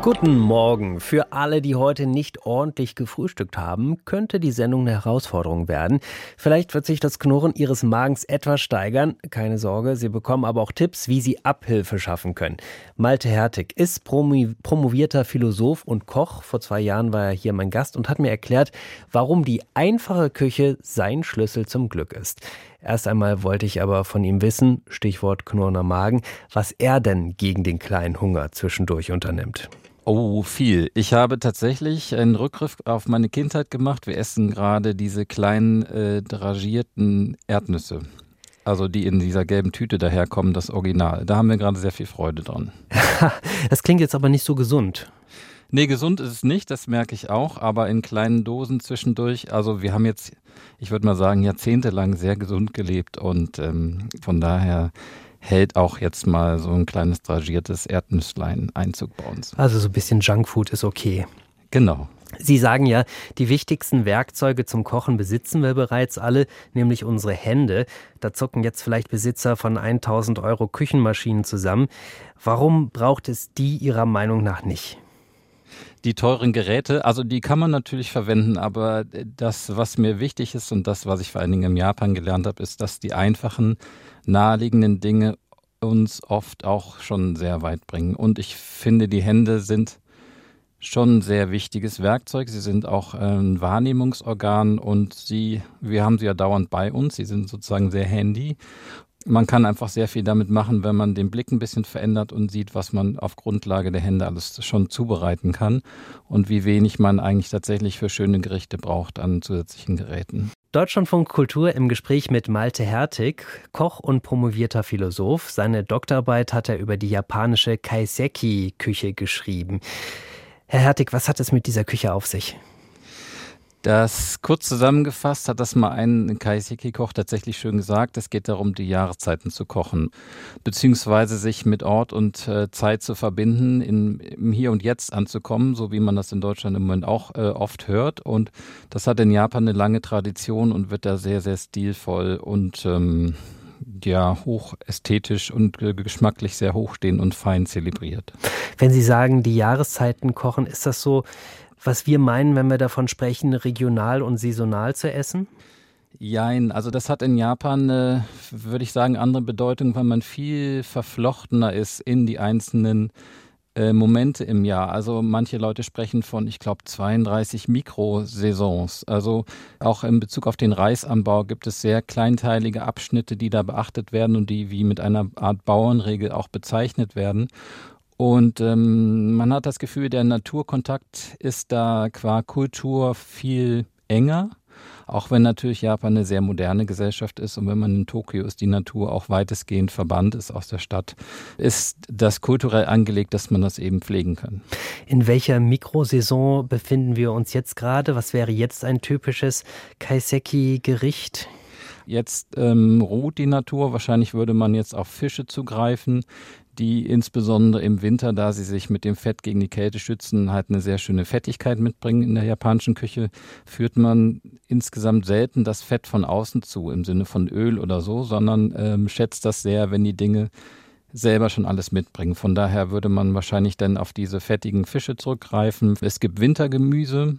Guten Morgen. Für alle, die heute nicht ordentlich gefrühstückt haben, könnte die Sendung eine Herausforderung werden. Vielleicht wird sich das Knurren Ihres Magens etwas steigern. Keine Sorge, Sie bekommen aber auch Tipps, wie Sie Abhilfe schaffen können. Malte Hertig ist promovierter Philosoph und Koch. Vor zwei Jahren war er hier mein Gast und hat mir erklärt, warum die einfache Küche sein Schlüssel zum Glück ist. Erst einmal wollte ich aber von ihm wissen, Stichwort knurrender Magen, was er denn gegen den kleinen Hunger zwischendurch unternimmt. Oh, viel. Ich habe tatsächlich einen Rückgriff auf meine Kindheit gemacht. Wir essen gerade diese kleinen äh, dragierten Erdnüsse. Also die in dieser gelben Tüte daherkommen, das Original. Da haben wir gerade sehr viel Freude dran. das klingt jetzt aber nicht so gesund. Nee, gesund ist es nicht, das merke ich auch, aber in kleinen Dosen zwischendurch. Also wir haben jetzt, ich würde mal sagen, jahrzehntelang sehr gesund gelebt und ähm, von daher hält auch jetzt mal so ein kleines dragiertes Erdnüsslein Einzug bei uns. Also so ein bisschen Junkfood ist okay. Genau. Sie sagen ja, die wichtigsten Werkzeuge zum Kochen besitzen wir bereits alle, nämlich unsere Hände. Da zucken jetzt vielleicht Besitzer von 1000 Euro Küchenmaschinen zusammen. Warum braucht es die Ihrer Meinung nach nicht? Die teuren Geräte, also die kann man natürlich verwenden, aber das, was mir wichtig ist und das, was ich vor allen Dingen im Japan gelernt habe, ist, dass die einfachen, naheliegenden Dinge uns oft auch schon sehr weit bringen. Und ich finde, die Hände sind schon ein sehr wichtiges Werkzeug. Sie sind auch ein Wahrnehmungsorgan und sie, wir haben sie ja dauernd bei uns. Sie sind sozusagen sehr handy man kann einfach sehr viel damit machen, wenn man den Blick ein bisschen verändert und sieht, was man auf Grundlage der Hände alles schon zubereiten kann und wie wenig man eigentlich tatsächlich für schöne Gerichte braucht an zusätzlichen Geräten. Deutschlandfunk Kultur im Gespräch mit Malte Hertig, Koch und promovierter Philosoph. Seine Doktorarbeit hat er über die japanische Kaiseki-Küche geschrieben. Herr Hertig, was hat es mit dieser Küche auf sich? Das kurz zusammengefasst hat das mal ein Kaiseki-Koch tatsächlich schön gesagt. Es geht darum, die Jahreszeiten zu kochen, beziehungsweise sich mit Ort und äh, Zeit zu verbinden, in, im Hier und Jetzt anzukommen, so wie man das in Deutschland im Moment auch äh, oft hört. Und das hat in Japan eine lange Tradition und wird da sehr, sehr stilvoll und ähm, ja, hoch ästhetisch und äh, geschmacklich sehr hoch stehen und fein zelebriert. Wenn Sie sagen, die Jahreszeiten kochen, ist das so, was wir meinen, wenn wir davon sprechen, regional und saisonal zu essen? Jein, also das hat in Japan, äh, würde ich sagen, andere Bedeutung, weil man viel verflochtener ist in die einzelnen äh, Momente im Jahr. Also manche Leute sprechen von, ich glaube, 32 Mikrosaisons. Also auch in Bezug auf den Reisanbau gibt es sehr kleinteilige Abschnitte, die da beachtet werden und die wie mit einer Art Bauernregel auch bezeichnet werden. Und ähm, man hat das Gefühl, der Naturkontakt ist da qua Kultur viel enger. Auch wenn natürlich Japan eine sehr moderne Gesellschaft ist und wenn man in Tokio ist, die Natur auch weitestgehend verbannt ist aus der Stadt, ist das kulturell angelegt, dass man das eben pflegen kann. In welcher Mikrosaison befinden wir uns jetzt gerade? Was wäre jetzt ein typisches Kaiseki-Gericht? Jetzt ähm, ruht die Natur. Wahrscheinlich würde man jetzt auf Fische zugreifen, die insbesondere im Winter, da sie sich mit dem Fett gegen die Kälte schützen, halt eine sehr schöne Fettigkeit mitbringen in der japanischen Küche, führt man insgesamt selten das Fett von außen zu, im Sinne von Öl oder so, sondern ähm, schätzt das sehr, wenn die Dinge selber schon alles mitbringen. Von daher würde man wahrscheinlich dann auf diese fettigen Fische zurückgreifen. Es gibt Wintergemüse,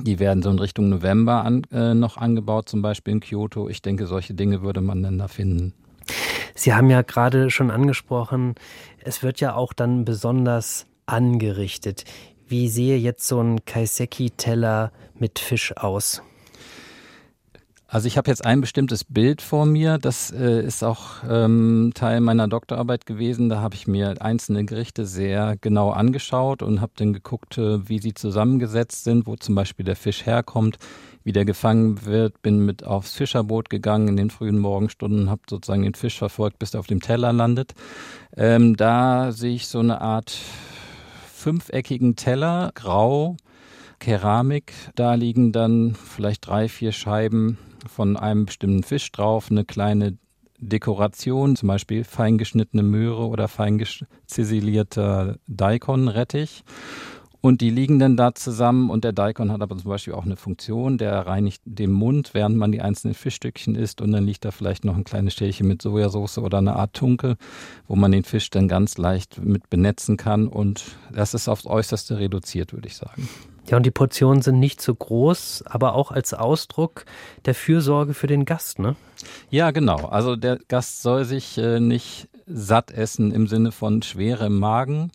die werden so in Richtung November an, äh, noch angebaut, zum Beispiel in Kyoto. Ich denke, solche Dinge würde man dann da finden. Sie haben ja gerade schon angesprochen, es wird ja auch dann besonders angerichtet. Wie sehe jetzt so ein Kaiseki-Teller mit Fisch aus? Also ich habe jetzt ein bestimmtes Bild vor mir, das äh, ist auch ähm, Teil meiner Doktorarbeit gewesen. Da habe ich mir einzelne Gerichte sehr genau angeschaut und habe dann geguckt, äh, wie sie zusammengesetzt sind, wo zum Beispiel der Fisch herkommt, wie der gefangen wird, bin mit aufs Fischerboot gegangen in den frühen Morgenstunden, habe sozusagen den Fisch verfolgt, bis er auf dem Teller landet. Ähm, da sehe ich so eine Art fünfeckigen Teller, grau, Keramik. Da liegen dann vielleicht drei, vier Scheiben von einem bestimmten Fisch drauf, eine kleine Dekoration, zum Beispiel feingeschnittene Möhre oder fein ziselierter Daikon-Rettich. Und die liegen dann da zusammen und der Daikon hat aber zum Beispiel auch eine Funktion, der reinigt den Mund, während man die einzelnen Fischstückchen isst und dann liegt da vielleicht noch ein kleines Schälchen mit Sojasauce oder eine Art Tunke, wo man den Fisch dann ganz leicht mit benetzen kann und das ist aufs Äußerste reduziert, würde ich sagen. Ja, und die Portionen sind nicht so groß, aber auch als Ausdruck der Fürsorge für den Gast, ne? Ja, genau. Also der Gast soll sich äh, nicht satt essen im Sinne von schwerem Magen,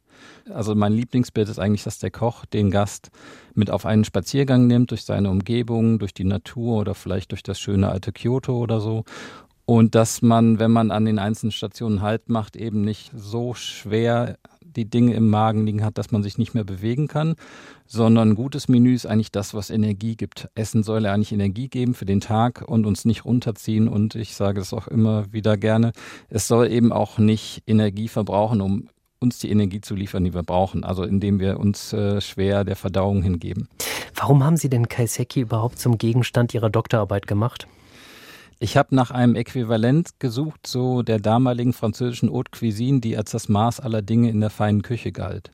also mein Lieblingsbild ist eigentlich, dass der Koch den Gast mit auf einen Spaziergang nimmt durch seine Umgebung, durch die Natur oder vielleicht durch das schöne alte Kyoto oder so. Und dass man, wenn man an den einzelnen Stationen Halt macht, eben nicht so schwer die Dinge im Magen liegen hat, dass man sich nicht mehr bewegen kann, sondern ein gutes Menü ist eigentlich das, was Energie gibt. Essen soll ja eigentlich Energie geben für den Tag und uns nicht runterziehen. Und ich sage es auch immer wieder gerne, es soll eben auch nicht Energie verbrauchen, um uns die Energie zu liefern, die wir brauchen, also indem wir uns äh, schwer der Verdauung hingeben. Warum haben Sie denn Kaiseki überhaupt zum Gegenstand Ihrer Doktorarbeit gemacht? Ich habe nach einem Äquivalent gesucht, so der damaligen französischen Haute Cuisine, die als das Maß aller Dinge in der feinen Küche galt.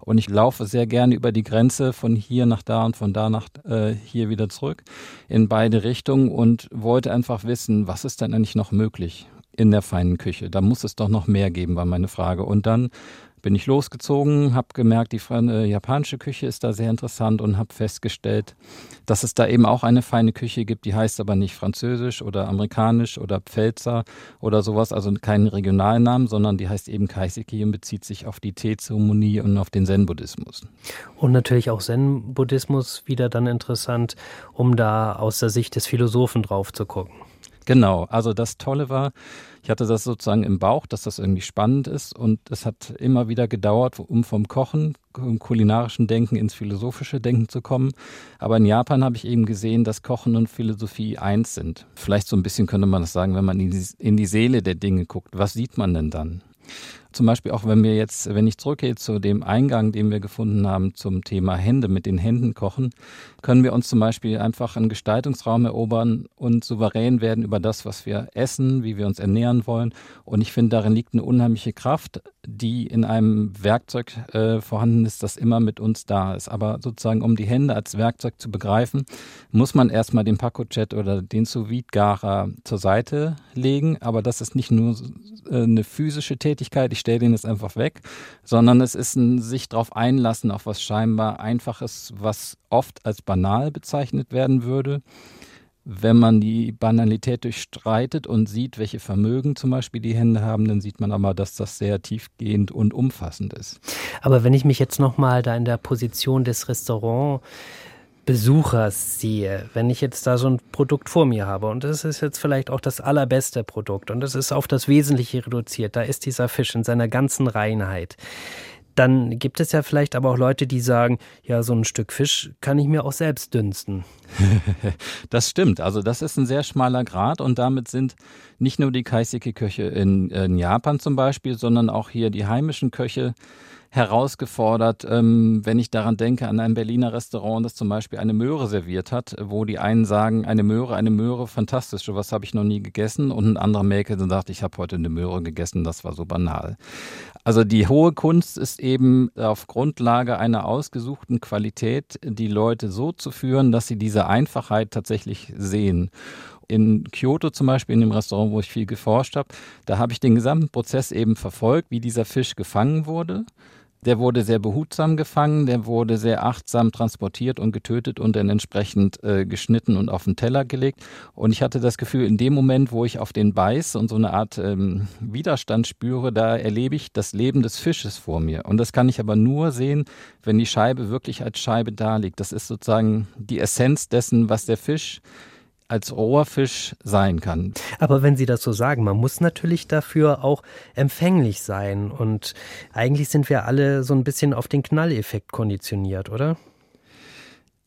Und ich laufe sehr gerne über die Grenze von hier nach da und von da nach äh, hier wieder zurück in beide Richtungen und wollte einfach wissen, was ist denn eigentlich noch möglich? In der feinen Küche. Da muss es doch noch mehr geben, war meine Frage. Und dann bin ich losgezogen, habe gemerkt, die äh, japanische Küche ist da sehr interessant und habe festgestellt, dass es da eben auch eine feine Küche gibt, die heißt aber nicht französisch oder amerikanisch oder Pfälzer oder sowas, also keinen regionalen Namen, sondern die heißt eben Kaiseki und bezieht sich auf die Teezeremonie und auf den Zen-Buddhismus. Und natürlich auch Zen-Buddhismus wieder dann interessant, um da aus der Sicht des Philosophen drauf zu gucken. Genau, also das Tolle war, ich hatte das sozusagen im Bauch, dass das irgendwie spannend ist und es hat immer wieder gedauert, um vom Kochen, im kulinarischen Denken ins philosophische Denken zu kommen. Aber in Japan habe ich eben gesehen, dass Kochen und Philosophie eins sind. Vielleicht so ein bisschen könnte man das sagen, wenn man in die, in die Seele der Dinge guckt. Was sieht man denn dann? Zum Beispiel auch, wenn wir jetzt, wenn ich zurückgehe zu dem Eingang, den wir gefunden haben zum Thema Hände, mit den Händen kochen, können wir uns zum Beispiel einfach einen Gestaltungsraum erobern und souverän werden über das, was wir essen, wie wir uns ernähren wollen. Und ich finde, darin liegt eine unheimliche Kraft, die in einem Werkzeug äh, vorhanden ist, das immer mit uns da ist. Aber sozusagen, um die Hände als Werkzeug zu begreifen, muss man erstmal den Paco-Chat oder den sous garer zur Seite legen. Aber das ist nicht nur äh, eine physische Tätigkeit. Ich stelle den jetzt einfach weg, sondern es ist ein sich darauf einlassen auf was scheinbar Einfaches, was oft als banal bezeichnet werden würde. Wenn man die Banalität durchstreitet und sieht, welche Vermögen zum Beispiel die Hände haben, dann sieht man aber, dass das sehr tiefgehend und umfassend ist. Aber wenn ich mich jetzt nochmal da in der Position des Restaurants Besuchers sehe, wenn ich jetzt da so ein Produkt vor mir habe. Und das ist jetzt vielleicht auch das allerbeste Produkt. Und es ist auf das Wesentliche reduziert, da ist dieser Fisch in seiner ganzen Reinheit, dann gibt es ja vielleicht aber auch Leute, die sagen, ja, so ein Stück Fisch kann ich mir auch selbst dünsten. das stimmt. Also das ist ein sehr schmaler Grad und damit sind nicht nur die Kaiseki-Köche in, in Japan zum Beispiel, sondern auch hier die heimischen Köche herausgefordert, ähm, wenn ich daran denke, an ein Berliner Restaurant, das zum Beispiel eine Möhre serviert hat, wo die einen sagen, eine Möhre, eine Möhre, fantastisch, sowas habe ich noch nie gegessen und ein anderer Mäkel sagt, ich habe heute eine Möhre gegessen, das war so banal. Also die hohe Kunst ist eben auf Grundlage einer ausgesuchten Qualität, die Leute so zu führen, dass sie diese Einfachheit tatsächlich sehen. In Kyoto zum Beispiel, in dem Restaurant, wo ich viel geforscht habe, da habe ich den gesamten Prozess eben verfolgt, wie dieser Fisch gefangen wurde der wurde sehr behutsam gefangen, der wurde sehr achtsam transportiert und getötet und dann entsprechend äh, geschnitten und auf den Teller gelegt. Und ich hatte das Gefühl, in dem Moment, wo ich auf den beiß und so eine Art ähm, Widerstand spüre, da erlebe ich das Leben des Fisches vor mir. Und das kann ich aber nur sehen, wenn die Scheibe wirklich als Scheibe da liegt. Das ist sozusagen die Essenz dessen, was der Fisch als Rohrfisch sein kann. Aber wenn Sie das so sagen, man muss natürlich dafür auch empfänglich sein. Und eigentlich sind wir alle so ein bisschen auf den Knalleffekt konditioniert, oder?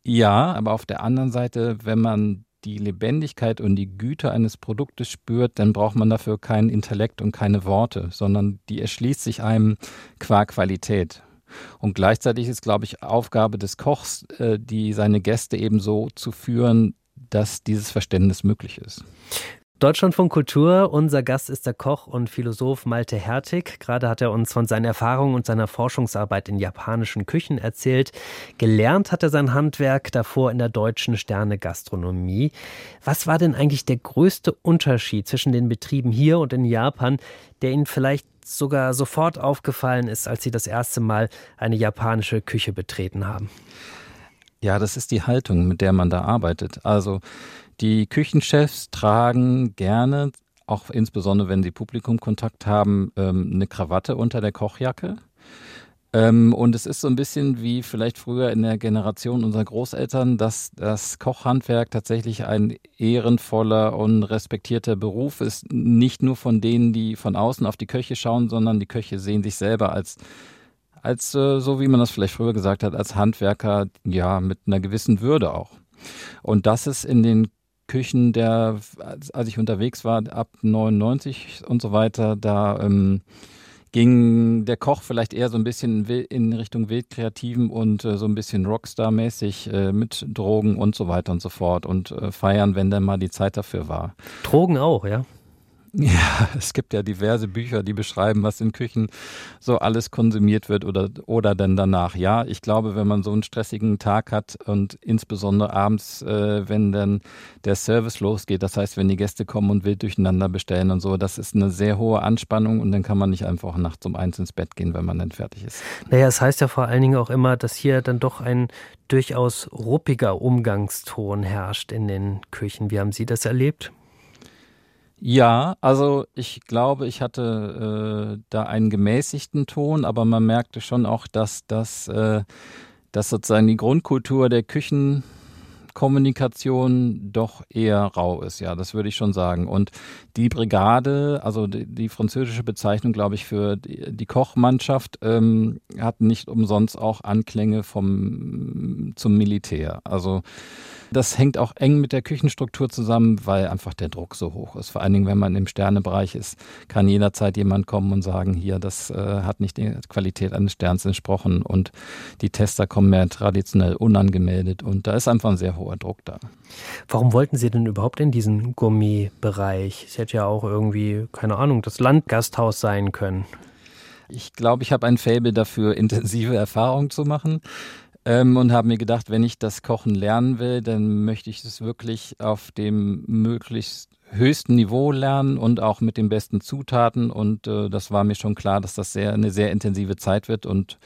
Ja, aber auf der anderen Seite, wenn man die Lebendigkeit und die Güte eines Produktes spürt, dann braucht man dafür keinen Intellekt und keine Worte, sondern die erschließt sich einem qua Qualität. Und gleichzeitig ist, glaube ich, Aufgabe des Kochs, äh, die seine Gäste eben so zu führen, dass dieses Verständnis möglich ist. Deutschlandfunk Kultur. Unser Gast ist der Koch und Philosoph Malte Hertig. Gerade hat er uns von seinen Erfahrungen und seiner Forschungsarbeit in japanischen Küchen erzählt. Gelernt hat er sein Handwerk davor in der deutschen Sterne-Gastronomie. Was war denn eigentlich der größte Unterschied zwischen den Betrieben hier und in Japan, der Ihnen vielleicht sogar sofort aufgefallen ist, als Sie das erste Mal eine japanische Küche betreten haben? Ja, das ist die Haltung, mit der man da arbeitet. Also die Küchenchefs tragen gerne, auch insbesondere wenn sie Publikumkontakt haben, ähm, eine Krawatte unter der Kochjacke. Ähm, und es ist so ein bisschen wie vielleicht früher in der Generation unserer Großeltern, dass das Kochhandwerk tatsächlich ein ehrenvoller und respektierter Beruf ist. Nicht nur von denen, die von außen auf die Köche schauen, sondern die Köche sehen sich selber als als äh, so wie man das vielleicht früher gesagt hat, als Handwerker, ja, mit einer gewissen Würde auch. Und das ist in den Küchen der, als ich unterwegs war, ab 99 und so weiter, da ähm, ging der Koch vielleicht eher so ein bisschen in Richtung Wildkreativen und äh, so ein bisschen Rockstar-mäßig äh, mit Drogen und so weiter und so fort und äh, feiern, wenn dann mal die Zeit dafür war. Drogen auch, ja? Ja, es gibt ja diverse Bücher, die beschreiben, was in Küchen so alles konsumiert wird oder, oder dann danach. Ja, ich glaube, wenn man so einen stressigen Tag hat und insbesondere abends, äh, wenn dann der Service losgeht, das heißt, wenn die Gäste kommen und wild durcheinander bestellen und so, das ist eine sehr hohe Anspannung und dann kann man nicht einfach nachts um eins ins Bett gehen, wenn man dann fertig ist. Naja, es heißt ja vor allen Dingen auch immer, dass hier dann doch ein durchaus ruppiger Umgangston herrscht in den Küchen. Wie haben Sie das erlebt? Ja, also ich glaube, ich hatte äh, da einen gemäßigten Ton, aber man merkte schon auch, dass das äh, dass sozusagen die Grundkultur der Küchenkommunikation doch eher rau ist, ja, das würde ich schon sagen. Und die Brigade, also die, die französische Bezeichnung, glaube ich, für die, die Kochmannschaft, ähm, hat nicht umsonst auch Anklänge vom zum Militär. Also das hängt auch eng mit der Küchenstruktur zusammen, weil einfach der Druck so hoch ist. Vor allen Dingen, wenn man im Sternebereich ist, kann jederzeit jemand kommen und sagen, hier, das äh, hat nicht der Qualität eines Sterns entsprochen und die Tester kommen mehr traditionell unangemeldet und da ist einfach ein sehr hoher Druck da. Warum wollten Sie denn überhaupt in diesen Gourmet-Bereich? Es hätte ja auch irgendwie, keine Ahnung, das Landgasthaus sein können. Ich glaube, ich habe ein Faible dafür, intensive Erfahrungen zu machen ähm, und habe mir gedacht, wenn ich das Kochen lernen will, dann möchte ich es wirklich auf dem möglichst höchsten Niveau lernen und auch mit den besten Zutaten. Und äh, das war mir schon klar, dass das sehr eine sehr intensive Zeit wird und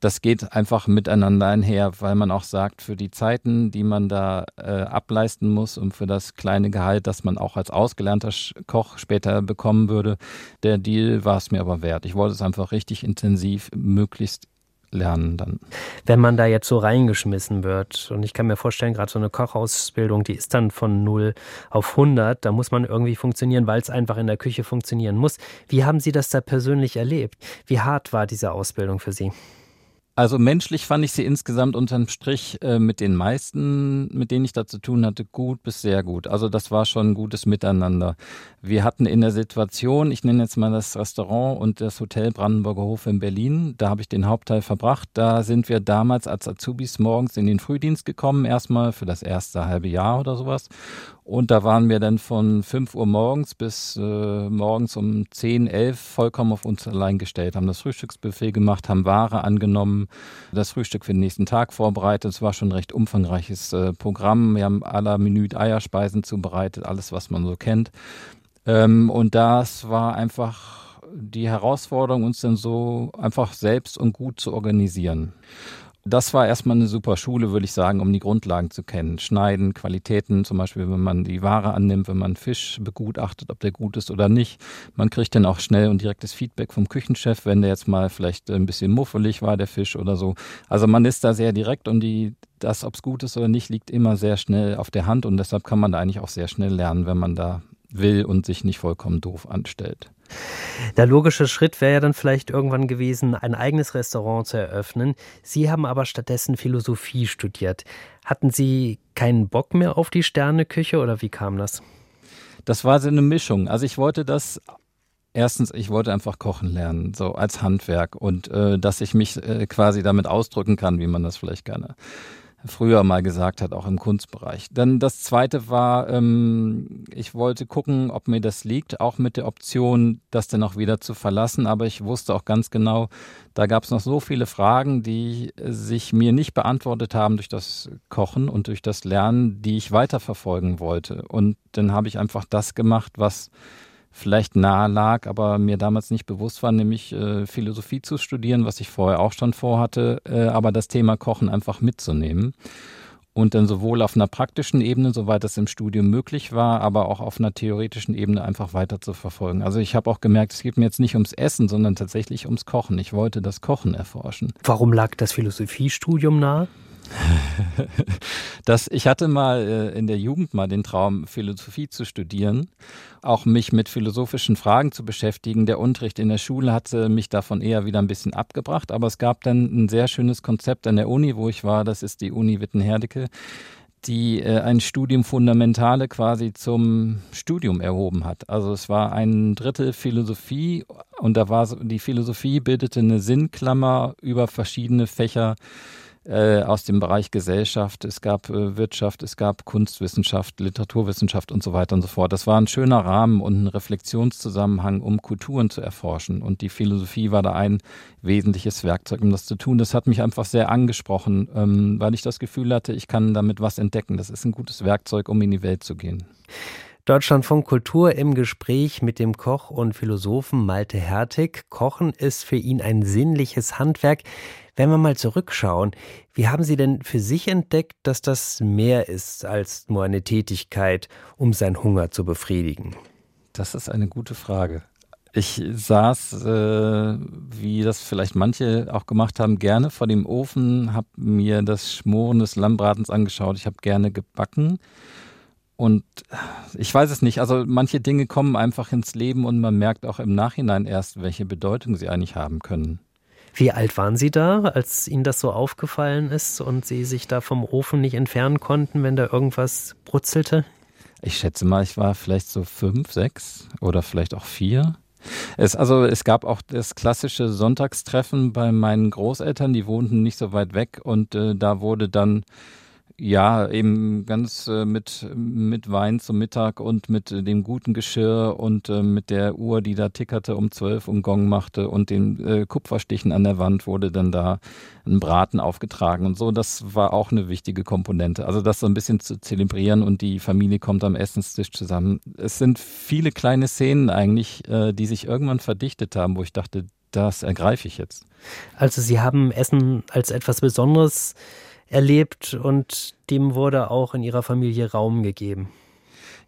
das geht einfach miteinander einher, weil man auch sagt, für die Zeiten, die man da äh, ableisten muss und für das kleine Gehalt, das man auch als ausgelernter Koch später bekommen würde, der Deal war es mir aber wert. Ich wollte es einfach richtig intensiv, möglichst lernen dann. Wenn man da jetzt so reingeschmissen wird, und ich kann mir vorstellen, gerade so eine Kochausbildung, die ist dann von 0 auf 100, da muss man irgendwie funktionieren, weil es einfach in der Küche funktionieren muss. Wie haben Sie das da persönlich erlebt? Wie hart war diese Ausbildung für Sie? Also menschlich fand ich sie insgesamt unterm Strich äh, mit den meisten, mit denen ich da zu tun hatte, gut bis sehr gut. Also das war schon ein gutes Miteinander. Wir hatten in der Situation, ich nenne jetzt mal das Restaurant und das Hotel Brandenburger Hof in Berlin, da habe ich den Hauptteil verbracht. Da sind wir damals als Azubis morgens in den Frühdienst gekommen, erstmal für das erste halbe Jahr oder sowas. Und da waren wir dann von 5 Uhr morgens bis äh, morgens um 10, 11 vollkommen auf uns allein gestellt, haben das Frühstücksbuffet gemacht, haben Ware angenommen, das Frühstück für den nächsten Tag vorbereitet. Es war schon ein recht umfangreiches äh, Programm. Wir haben aller Minute Eierspeisen zubereitet, alles, was man so kennt. Ähm, und das war einfach die Herausforderung, uns dann so einfach selbst und gut zu organisieren. Das war erstmal eine super Schule, würde ich sagen, um die Grundlagen zu kennen. Schneiden, Qualitäten, zum Beispiel, wenn man die Ware annimmt, wenn man Fisch begutachtet, ob der gut ist oder nicht. Man kriegt dann auch schnell und direktes Feedback vom Küchenchef, wenn der jetzt mal vielleicht ein bisschen muffelig war, der Fisch oder so. Also man ist da sehr direkt und die, das, ob es gut ist oder nicht, liegt immer sehr schnell auf der Hand und deshalb kann man da eigentlich auch sehr schnell lernen, wenn man da will und sich nicht vollkommen doof anstellt. Der logische Schritt wäre ja dann vielleicht irgendwann gewesen, ein eigenes Restaurant zu eröffnen. Sie haben aber stattdessen Philosophie studiert. Hatten Sie keinen Bock mehr auf die Sterneküche oder wie kam das? Das war so eine Mischung. Also ich wollte das Erstens, ich wollte einfach kochen lernen, so als Handwerk und äh, dass ich mich äh, quasi damit ausdrücken kann, wie man das vielleicht gerne früher mal gesagt hat, auch im Kunstbereich. Dann das zweite war, ähm, ich wollte gucken, ob mir das liegt, auch mit der Option, das dann auch wieder zu verlassen. Aber ich wusste auch ganz genau, da gab es noch so viele Fragen, die sich mir nicht beantwortet haben durch das Kochen und durch das Lernen, die ich weiterverfolgen wollte. Und dann habe ich einfach das gemacht, was vielleicht nahe lag, aber mir damals nicht bewusst war, nämlich äh, Philosophie zu studieren, was ich vorher auch schon vorhatte, äh, aber das Thema Kochen einfach mitzunehmen. Und dann sowohl auf einer praktischen Ebene, soweit das im Studium möglich war, aber auch auf einer theoretischen Ebene einfach weiter zu verfolgen. Also ich habe auch gemerkt, es geht mir jetzt nicht ums Essen, sondern tatsächlich ums Kochen. Ich wollte das Kochen erforschen. Warum lag das Philosophiestudium nahe? das, ich hatte mal äh, in der Jugend mal den Traum, Philosophie zu studieren, auch mich mit philosophischen Fragen zu beschäftigen. Der Unterricht in der Schule hatte mich davon eher wieder ein bisschen abgebracht, aber es gab dann ein sehr schönes Konzept an der Uni, wo ich war, das ist die Uni Wittenherdecke die äh, ein Studium Fundamentale quasi zum Studium erhoben hat. Also es war ein Drittel Philosophie und da war die Philosophie bildete eine Sinnklammer über verschiedene Fächer äh, aus dem Bereich Gesellschaft, es gab äh, Wirtschaft, es gab Kunstwissenschaft, Literaturwissenschaft und so weiter und so fort. Das war ein schöner Rahmen und ein Reflexionszusammenhang, um Kulturen zu erforschen. Und die Philosophie war da ein wesentliches Werkzeug, um das zu tun. Das hat mich einfach sehr angesprochen, ähm, weil ich das Gefühl hatte, ich kann damit was entdecken. Das ist ein gutes Werkzeug, um in die Welt zu gehen. Deutschlandfunk Kultur im Gespräch mit dem Koch und Philosophen Malte Hertig. Kochen ist für ihn ein sinnliches Handwerk. Wenn wir mal zurückschauen, wie haben Sie denn für sich entdeckt, dass das mehr ist als nur eine Tätigkeit, um seinen Hunger zu befriedigen? Das ist eine gute Frage. Ich saß, äh, wie das vielleicht manche auch gemacht haben, gerne vor dem Ofen, habe mir das Schmoren des Lammbratens angeschaut. Ich habe gerne gebacken und ich weiß es nicht, also manche Dinge kommen einfach ins Leben und man merkt auch im Nachhinein erst, welche Bedeutung sie eigentlich haben können. Wie alt waren Sie da, als Ihnen das so aufgefallen ist und Sie sich da vom Ofen nicht entfernen konnten, wenn da irgendwas brutzelte? Ich schätze mal, ich war vielleicht so fünf, sechs oder vielleicht auch vier. Es, also es gab auch das klassische Sonntagstreffen bei meinen Großeltern, die wohnten nicht so weit weg und äh, da wurde dann ja, eben ganz äh, mit, mit Wein zum Mittag und mit äh, dem guten Geschirr und äh, mit der Uhr, die da tickerte um zwölf und Gong machte und den äh, Kupferstichen an der Wand wurde dann da ein Braten aufgetragen und so. Das war auch eine wichtige Komponente. Also das so ein bisschen zu zelebrieren und die Familie kommt am Essenstisch zusammen. Es sind viele kleine Szenen eigentlich, äh, die sich irgendwann verdichtet haben, wo ich dachte, das ergreife ich jetzt. Also Sie haben Essen als etwas Besonderes erlebt und dem wurde auch in ihrer Familie Raum gegeben.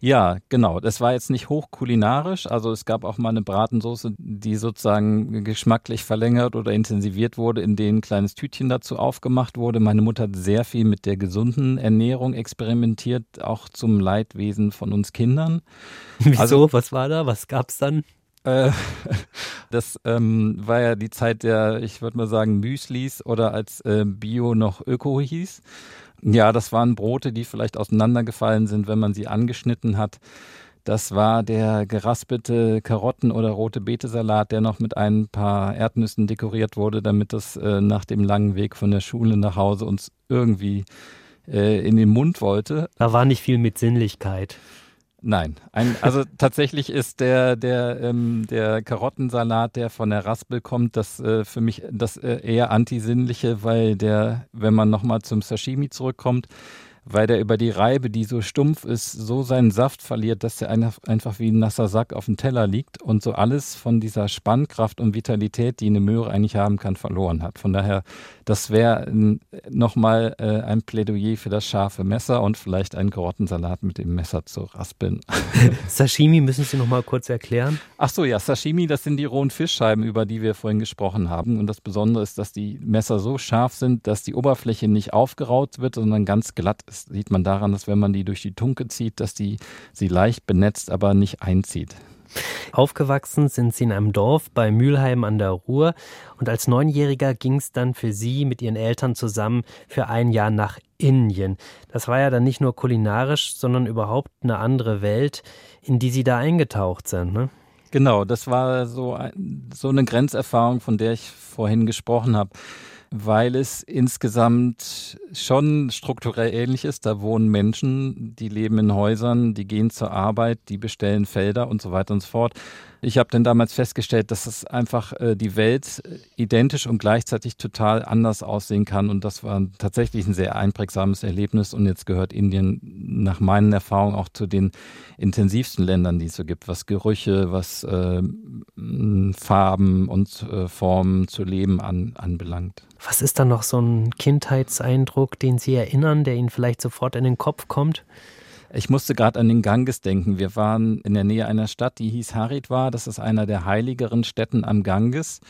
Ja, genau. Das war jetzt nicht hochkulinarisch. Also es gab auch mal eine Bratensoße, die sozusagen geschmacklich verlängert oder intensiviert wurde, in denen ein kleines Tütchen dazu aufgemacht wurde. Meine Mutter hat sehr viel mit der gesunden Ernährung experimentiert, auch zum Leidwesen von uns Kindern. Wieso? Also, Was war da? Was gab's dann? Äh, das ähm, war ja die Zeit der, ich würde mal sagen, Müslis oder als äh, Bio noch Öko hieß. Ja, das waren Brote, die vielleicht auseinandergefallen sind, wenn man sie angeschnitten hat. Das war der geraspelte Karotten- oder rote Betesalat, der noch mit ein paar Erdnüssen dekoriert wurde, damit das äh, nach dem langen Weg von der Schule nach Hause uns irgendwie äh, in den Mund wollte. Da war nicht viel mit Sinnlichkeit. Nein, ein, also tatsächlich ist der der ähm, der Karottensalat, der von der Raspel kommt, das äh, für mich das äh, eher antisinnliche, weil der, wenn man nochmal zum Sashimi zurückkommt, weil der über die Reibe, die so stumpf ist, so seinen Saft verliert, dass er einfach wie ein nasser Sack auf dem Teller liegt und so alles von dieser Spannkraft und Vitalität, die eine Möhre eigentlich haben kann, verloren hat. Von daher, das wäre nochmal äh, ein Plädoyer für das scharfe Messer und vielleicht einen Karottensalat mit dem Messer zu raspeln. Sashimi müssen Sie nochmal kurz erklären. Ach so, ja, Sashimi, das sind die rohen Fischscheiben, über die wir vorhin gesprochen haben. Und das Besondere ist, dass die Messer so scharf sind, dass die Oberfläche nicht aufgeraut wird, sondern ganz glatt das sieht man daran, dass wenn man die durch die Tunke zieht, dass die sie leicht benetzt, aber nicht einzieht. Aufgewachsen sind Sie in einem Dorf bei Mülheim an der Ruhr und als Neunjähriger ging es dann für Sie mit Ihren Eltern zusammen für ein Jahr nach Indien. Das war ja dann nicht nur kulinarisch, sondern überhaupt eine andere Welt, in die Sie da eingetaucht sind. Ne? Genau, das war so, so eine Grenzerfahrung, von der ich vorhin gesprochen habe. Weil es insgesamt schon strukturell ähnlich ist. Da wohnen Menschen, die leben in Häusern, die gehen zur Arbeit, die bestellen Felder und so weiter und so fort. Ich habe dann damals festgestellt, dass es einfach äh, die Welt äh, identisch und gleichzeitig total anders aussehen kann. Und das war tatsächlich ein sehr einprägsames Erlebnis. Und jetzt gehört Indien nach meinen Erfahrungen auch zu den intensivsten Ländern, die es so gibt, was Gerüche, was äh, Farben und äh, Formen zu leben an, anbelangt. Was ist dann noch so ein Kindheitseindruck, den Sie erinnern, der Ihnen vielleicht sofort in den Kopf kommt? Ich musste gerade an den Ganges denken. Wir waren in der Nähe einer Stadt, die hieß Haridwar. Das ist einer der heiligeren Städten am Ganges.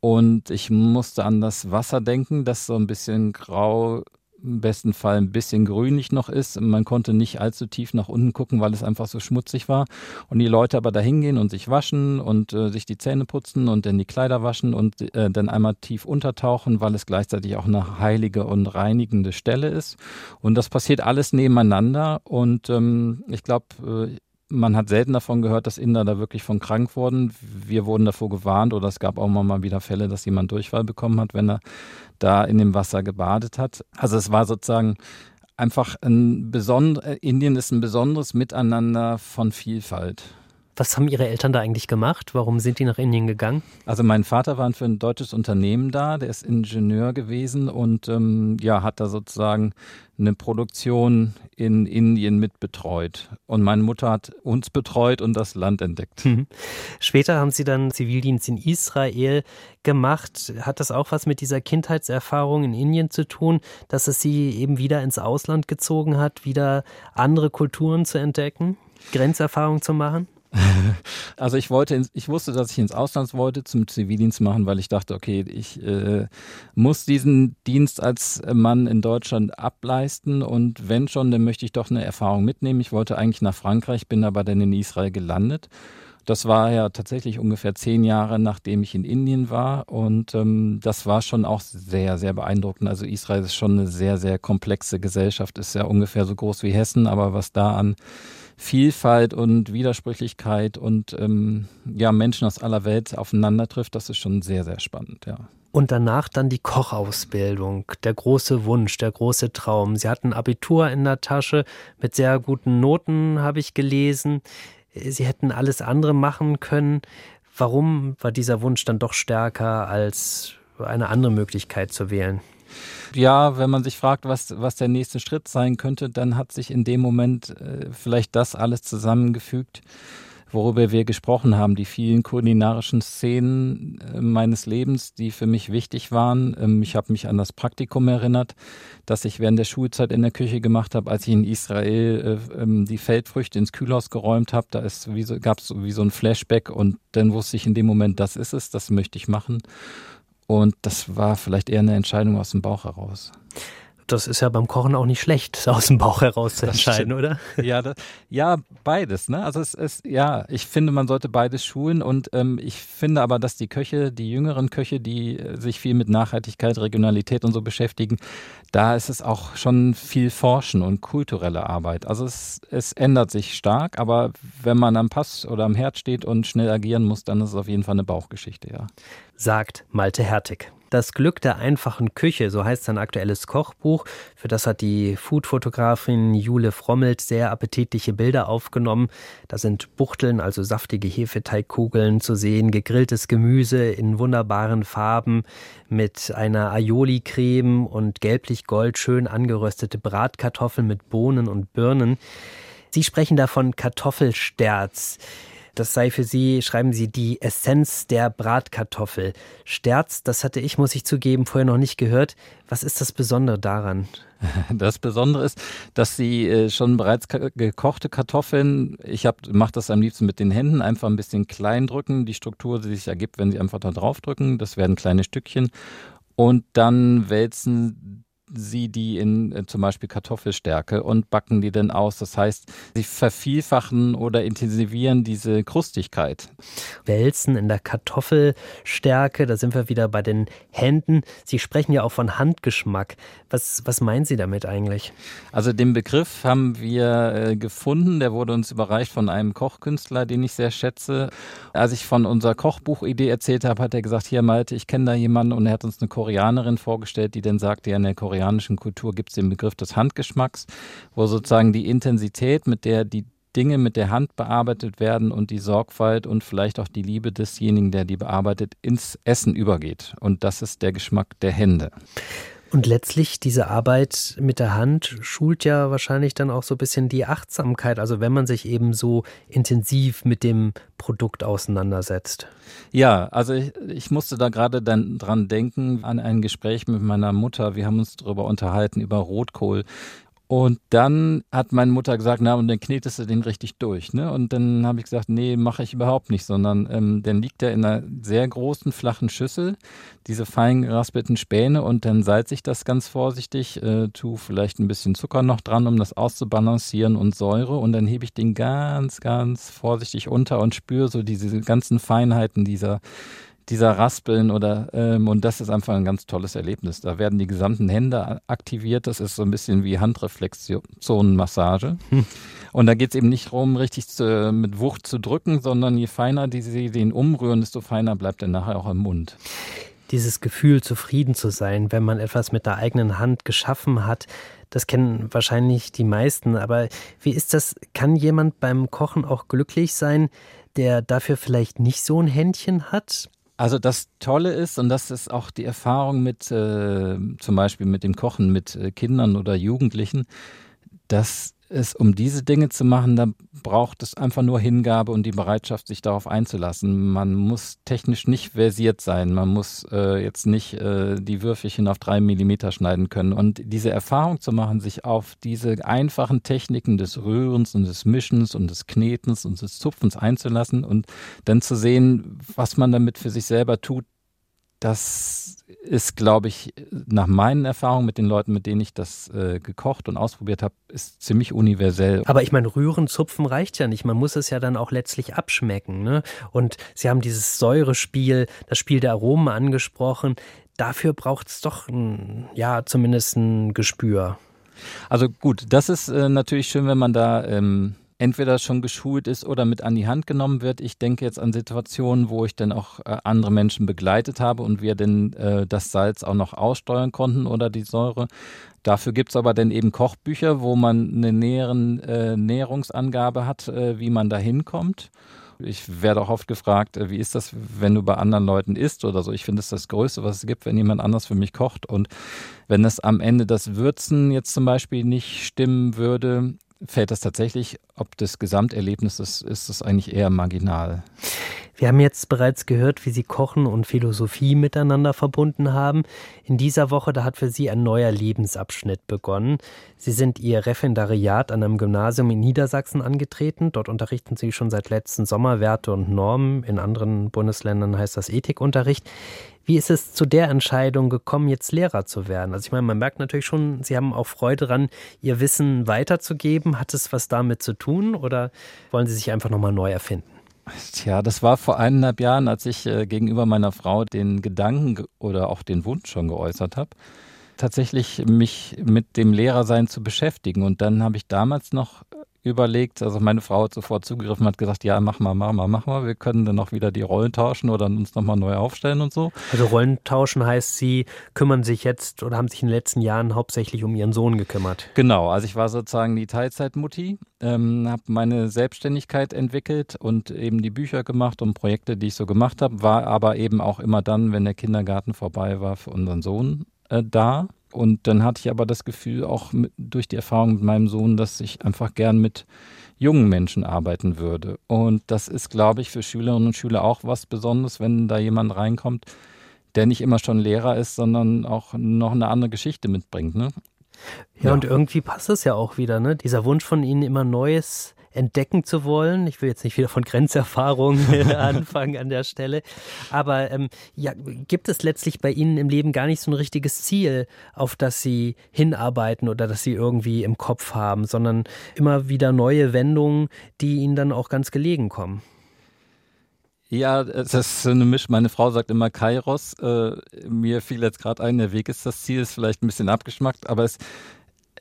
Und ich musste an das Wasser denken, das so ein bisschen grau im besten Fall ein bisschen grünlich noch ist. Man konnte nicht allzu tief nach unten gucken, weil es einfach so schmutzig war. Und die Leute aber da hingehen und sich waschen und äh, sich die Zähne putzen und dann die Kleider waschen und äh, dann einmal tief untertauchen, weil es gleichzeitig auch eine heilige und reinigende Stelle ist. Und das passiert alles nebeneinander. Und ähm, ich glaube, äh, man hat selten davon gehört, dass Inder da wirklich von krank wurden. Wir wurden davor gewarnt oder es gab auch mal wieder Fälle, dass jemand Durchfall bekommen hat, wenn er da in dem Wasser gebadet hat. Also es war sozusagen einfach ein besonderes, Indien ist ein besonderes Miteinander von Vielfalt. Was haben Ihre Eltern da eigentlich gemacht? Warum sind die nach Indien gegangen? Also mein Vater war für ein deutsches Unternehmen da, der ist Ingenieur gewesen und ähm, ja, hat da sozusagen eine Produktion in Indien mit betreut. Und meine Mutter hat uns betreut und das Land entdeckt. Mhm. Später haben Sie dann Zivildienst in Israel gemacht. Hat das auch was mit dieser Kindheitserfahrung in Indien zu tun, dass es Sie eben wieder ins Ausland gezogen hat, wieder andere Kulturen zu entdecken, Grenzerfahrung zu machen? Also ich wollte, ins, ich wusste, dass ich ins Ausland wollte zum Zivildienst machen, weil ich dachte, okay, ich äh, muss diesen Dienst als Mann in Deutschland ableisten und wenn schon, dann möchte ich doch eine Erfahrung mitnehmen. Ich wollte eigentlich nach Frankreich, bin aber dann in Israel gelandet. Das war ja tatsächlich ungefähr zehn Jahre, nachdem ich in Indien war. Und ähm, das war schon auch sehr, sehr beeindruckend. Also Israel ist schon eine sehr, sehr komplexe Gesellschaft, ist ja ungefähr so groß wie Hessen, aber was da an Vielfalt und Widersprüchlichkeit und ähm, ja, Menschen aus aller Welt aufeinander trifft, das ist schon sehr, sehr spannend, ja. Und danach dann die Kochausbildung, der große Wunsch, der große Traum. Sie hatten Abitur in der Tasche mit sehr guten Noten, habe ich gelesen. Sie hätten alles andere machen können. Warum war dieser Wunsch dann doch stärker als eine andere Möglichkeit zu wählen? Ja, wenn man sich fragt, was, was der nächste Schritt sein könnte, dann hat sich in dem Moment äh, vielleicht das alles zusammengefügt, worüber wir gesprochen haben, die vielen kulinarischen Szenen äh, meines Lebens, die für mich wichtig waren. Ähm, ich habe mich an das Praktikum erinnert, das ich während der Schulzeit in der Küche gemacht habe, als ich in Israel äh, ähm, die Feldfrüchte ins Kühlhaus geräumt habe. Da so, gab es wie so ein Flashback und dann wusste ich in dem Moment, das ist es, das möchte ich machen. Und das war vielleicht eher eine Entscheidung aus dem Bauch heraus. Das ist ja beim Kochen auch nicht schlecht, aus dem Bauch heraus zu entscheiden, oder? Ja, das, ja, beides. Ne? Also es ist, ja, ich finde, man sollte beides schulen und ähm, ich finde aber, dass die Köche, die jüngeren Köche, die äh, sich viel mit Nachhaltigkeit, Regionalität und so beschäftigen, da ist es auch schon viel Forschen und kulturelle Arbeit. Also es, es ändert sich stark, aber wenn man am Pass oder am Herd steht und schnell agieren muss, dann ist es auf jeden Fall eine Bauchgeschichte, ja. Sagt Malte Hertig. Das Glück der einfachen Küche, so heißt sein aktuelles Kochbuch. Für das hat die Foodfotografin Jule Frommelt sehr appetitliche Bilder aufgenommen. Da sind Buchteln, also saftige Hefeteigkugeln zu sehen, gegrilltes Gemüse in wunderbaren Farben mit einer Aioli-Creme und gelblich-gold schön angeröstete Bratkartoffeln mit Bohnen und Birnen. Sie sprechen davon Kartoffelsterz. Das sei für Sie, schreiben Sie, die Essenz der Bratkartoffel. Sterz, das hatte ich, muss ich zugeben, vorher noch nicht gehört. Was ist das Besondere daran? Das Besondere ist, dass Sie äh, schon bereits gekochte Kartoffeln, ich mache das am liebsten mit den Händen, einfach ein bisschen klein drücken, die Struktur, die sich ergibt, wenn Sie einfach da drauf drücken, das werden kleine Stückchen und dann wälzen sie die in äh, zum Beispiel Kartoffelstärke und backen die dann aus. Das heißt, sie vervielfachen oder intensivieren diese Krustigkeit. Wälzen in der Kartoffelstärke, da sind wir wieder bei den Händen. Sie sprechen ja auch von Handgeschmack. Was, was meinen Sie damit eigentlich? Also den Begriff haben wir äh, gefunden, der wurde uns überreicht von einem Kochkünstler, den ich sehr schätze. Als ich von unserer Kochbuchidee erzählt habe, hat er gesagt, hier Malte, ich kenne da jemanden und er hat uns eine Koreanerin vorgestellt, die dann sagte, ja, in der koreanischen Kultur gibt es den Begriff des Handgeschmacks, wo sozusagen die Intensität, mit der die Dinge mit der Hand bearbeitet werden und die Sorgfalt und vielleicht auch die Liebe desjenigen, der die bearbeitet, ins Essen übergeht. Und das ist der Geschmack der Hände. Und letztlich diese Arbeit mit der Hand schult ja wahrscheinlich dann auch so ein bisschen die Achtsamkeit, also wenn man sich eben so intensiv mit dem Produkt auseinandersetzt. Ja, also ich, ich musste da gerade dann dran denken an ein Gespräch mit meiner Mutter. Wir haben uns darüber unterhalten, über Rotkohl. Und dann hat meine Mutter gesagt, na, und dann knetest du den richtig durch. Ne? Und dann habe ich gesagt, nee, mache ich überhaupt nicht, sondern ähm, dann liegt er in einer sehr großen, flachen Schüssel, diese fein geraspelten Späne, und dann salze ich das ganz vorsichtig, äh, tu vielleicht ein bisschen Zucker noch dran, um das auszubalancieren und Säure. Und dann hebe ich den ganz, ganz vorsichtig unter und spüre so diese ganzen Feinheiten dieser dieser Raspeln oder ähm, und das ist einfach ein ganz tolles Erlebnis. Da werden die gesamten Hände aktiviert. Das ist so ein bisschen wie Handreflexionenmassage. Hm. Und da geht es eben nicht darum, richtig zu, mit Wucht zu drücken, sondern je feiner die sie den umrühren, desto feiner bleibt er nachher auch im Mund. Dieses Gefühl, zufrieden zu sein, wenn man etwas mit der eigenen Hand geschaffen hat, das kennen wahrscheinlich die meisten. Aber wie ist das? Kann jemand beim Kochen auch glücklich sein, der dafür vielleicht nicht so ein Händchen hat? Also das Tolle ist, und das ist auch die Erfahrung mit äh, zum Beispiel mit dem Kochen mit äh, Kindern oder Jugendlichen, dass es, um diese Dinge zu machen, da braucht es einfach nur Hingabe und die Bereitschaft, sich darauf einzulassen. Man muss technisch nicht versiert sein. Man muss äh, jetzt nicht äh, die Würfelchen auf drei Millimeter schneiden können. Und diese Erfahrung zu machen, sich auf diese einfachen Techniken des Rührens und des Mischens und des Knetens und des Zupfens einzulassen und dann zu sehen, was man damit für sich selber tut, das ist, glaube ich, nach meinen Erfahrungen mit den Leuten, mit denen ich das äh, gekocht und ausprobiert habe, ist ziemlich universell. Aber ich meine, rühren, zupfen reicht ja nicht. Man muss es ja dann auch letztlich abschmecken. Ne? Und Sie haben dieses Säurespiel, das Spiel der Aromen angesprochen. Dafür braucht es doch, ein, ja, zumindest ein Gespür. Also gut, das ist äh, natürlich schön, wenn man da ähm, entweder schon geschult ist oder mit an die Hand genommen wird. Ich denke jetzt an Situationen, wo ich dann auch äh, andere Menschen begleitet habe und wir dann äh, das Salz auch noch aussteuern konnten oder die Säure. Dafür gibt es aber dann eben Kochbücher, wo man eine näheren äh, Näherungsangabe hat, äh, wie man da hinkommt. Ich werde auch oft gefragt, äh, wie ist das, wenn du bei anderen Leuten isst oder so. Ich finde es das Größte, was es gibt, wenn jemand anders für mich kocht. Und wenn es am Ende das Würzen jetzt zum Beispiel nicht stimmen würde, fällt das tatsächlich, ob des Gesamterlebnisses ist es eigentlich eher marginal. Wir haben jetzt bereits gehört, wie Sie Kochen und Philosophie miteinander verbunden haben. In dieser Woche, da hat für Sie ein neuer Lebensabschnitt begonnen. Sie sind Ihr Referendariat an einem Gymnasium in Niedersachsen angetreten. Dort unterrichten Sie schon seit letzten Sommer Werte und Normen. In anderen Bundesländern heißt das Ethikunterricht. Wie ist es zu der Entscheidung gekommen, jetzt Lehrer zu werden? Also ich meine, man merkt natürlich schon, Sie haben auch Freude daran, Ihr Wissen weiterzugeben. Hat es was damit zu tun oder wollen Sie sich einfach nochmal neu erfinden? Tja, das war vor eineinhalb Jahren, als ich äh, gegenüber meiner Frau den Gedanken oder auch den Wunsch schon geäußert habe, tatsächlich mich mit dem Lehrersein zu beschäftigen. Und dann habe ich damals noch überlegt. Also meine Frau hat sofort zugegriffen, hat gesagt, ja, mach mal, mach mal, mach mal. Wir können dann auch wieder die Rollen tauschen oder uns nochmal neu aufstellen und so. Also Rollen tauschen heißt, Sie kümmern sich jetzt oder haben sich in den letzten Jahren hauptsächlich um Ihren Sohn gekümmert. Genau, also ich war sozusagen die Teilzeitmutti, ähm, habe meine Selbstständigkeit entwickelt und eben die Bücher gemacht und Projekte, die ich so gemacht habe, war aber eben auch immer dann, wenn der Kindergarten vorbei war, für unseren Sohn äh, da. Und dann hatte ich aber das Gefühl, auch mit, durch die Erfahrung mit meinem Sohn, dass ich einfach gern mit jungen Menschen arbeiten würde. Und das ist, glaube ich, für Schülerinnen und Schüler auch was Besonderes, wenn da jemand reinkommt, der nicht immer schon Lehrer ist, sondern auch noch eine andere Geschichte mitbringt. Ne? Ja, ja, und irgendwie passt es ja auch wieder, ne? Dieser Wunsch von Ihnen, immer Neues entdecken zu wollen. Ich will jetzt nicht wieder von Grenzerfahrungen anfangen an der Stelle. Aber ähm, ja, gibt es letztlich bei Ihnen im Leben gar nicht so ein richtiges Ziel, auf das Sie hinarbeiten oder das Sie irgendwie im Kopf haben, sondern immer wieder neue Wendungen, die Ihnen dann auch ganz gelegen kommen? Ja, es ist eine Misch. Meine Frau sagt immer Kairos. Äh, mir fiel jetzt gerade ein, der Weg ist das Ziel, ist vielleicht ein bisschen abgeschmackt, aber es,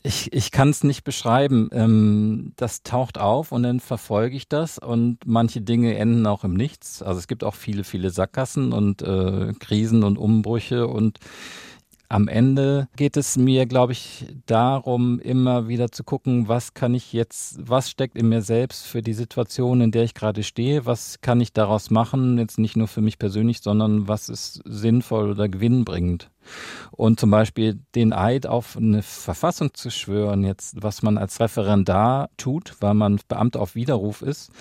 ich, ich kann es nicht beschreiben. Ähm, das taucht auf und dann verfolge ich das und manche Dinge enden auch im Nichts. Also es gibt auch viele, viele Sackgassen und äh, Krisen und Umbrüche und am Ende geht es mir, glaube ich, darum, immer wieder zu gucken, was kann ich jetzt, was steckt in mir selbst für die Situation, in der ich gerade stehe, was kann ich daraus machen, jetzt nicht nur für mich persönlich, sondern was ist sinnvoll oder gewinnbringend. Und zum Beispiel den Eid auf eine Verfassung zu schwören, jetzt, was man als Referendar tut, weil man Beamter auf Widerruf ist,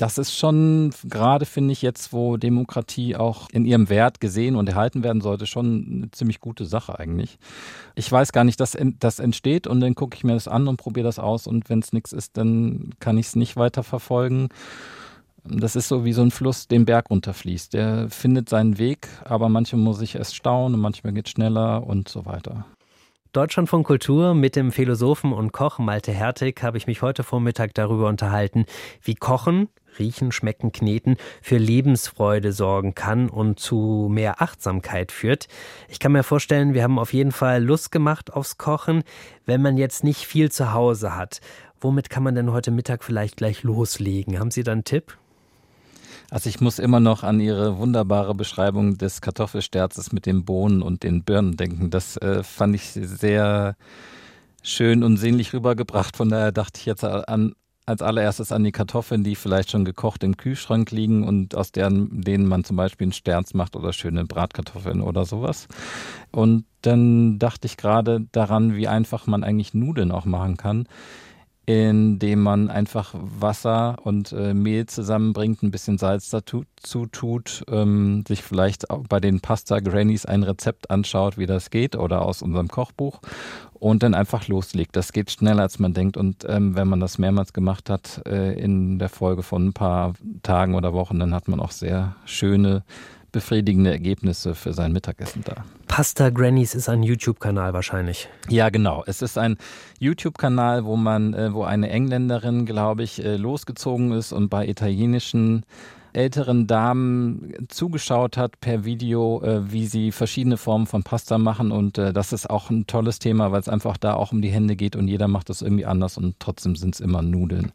das ist schon gerade, finde ich, jetzt, wo Demokratie auch in ihrem Wert gesehen und erhalten werden sollte, schon eine ziemlich gute Sache eigentlich. Ich weiß gar nicht, dass das entsteht und dann gucke ich mir das an und probiere das aus und wenn es nichts ist, dann kann ich es nicht weiter verfolgen. Das ist so wie so ein Fluss, den Berg runterfließt. Der findet seinen Weg, aber manchmal muss ich erst staunen und manchmal geht es schneller und so weiter. Deutschland von Kultur mit dem Philosophen und Koch Malte Hertig habe ich mich heute Vormittag darüber unterhalten, wie Kochen Riechen, Schmecken, Kneten für Lebensfreude sorgen kann und zu mehr Achtsamkeit führt. Ich kann mir vorstellen, wir haben auf jeden Fall Lust gemacht aufs Kochen, wenn man jetzt nicht viel zu Hause hat. Womit kann man denn heute Mittag vielleicht gleich loslegen? Haben Sie da einen Tipp? Also ich muss immer noch an Ihre wunderbare Beschreibung des Kartoffelsterzes mit den Bohnen und den Birnen denken. Das äh, fand ich sehr schön und sehnlich rübergebracht. Von daher dachte ich jetzt an als allererstes an die Kartoffeln, die vielleicht schon gekocht im Kühlschrank liegen und aus deren, denen man zum Beispiel einen Sterns macht oder schöne Bratkartoffeln oder sowas. Und dann dachte ich gerade daran, wie einfach man eigentlich Nudeln auch machen kann indem man einfach Wasser und äh, Mehl zusammenbringt, ein bisschen Salz dazu tut, ähm, sich vielleicht auch bei den Pasta Grannies ein Rezept anschaut, wie das geht oder aus unserem Kochbuch und dann einfach loslegt. Das geht schneller, als man denkt. Und ähm, wenn man das mehrmals gemacht hat äh, in der Folge von ein paar Tagen oder Wochen, dann hat man auch sehr schöne, befriedigende Ergebnisse für sein Mittagessen da. Pasta Grannies ist ein YouTube-Kanal wahrscheinlich. Ja, genau. Es ist ein YouTube-Kanal, wo man, äh, wo eine Engländerin, glaube ich, äh, losgezogen ist und bei italienischen älteren Damen zugeschaut hat per Video, äh, wie sie verschiedene Formen von Pasta machen. Und äh, das ist auch ein tolles Thema, weil es einfach da auch um die Hände geht und jeder macht das irgendwie anders und trotzdem sind es immer Nudeln.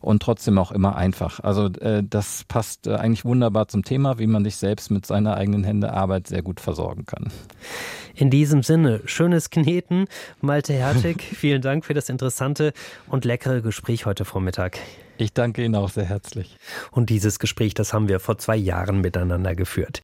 Und trotzdem auch immer einfach. Also äh, das passt äh, eigentlich wunderbar zum Thema, wie man sich selbst mit seiner eigenen Hände Arbeit sehr gut versorgen kann. In diesem Sinne, schönes Kneten. Malte Hertig, vielen Dank für das interessante und leckere Gespräch heute Vormittag. Ich danke Ihnen auch sehr herzlich. Und dieses Gespräch, das haben wir vor zwei Jahren miteinander geführt.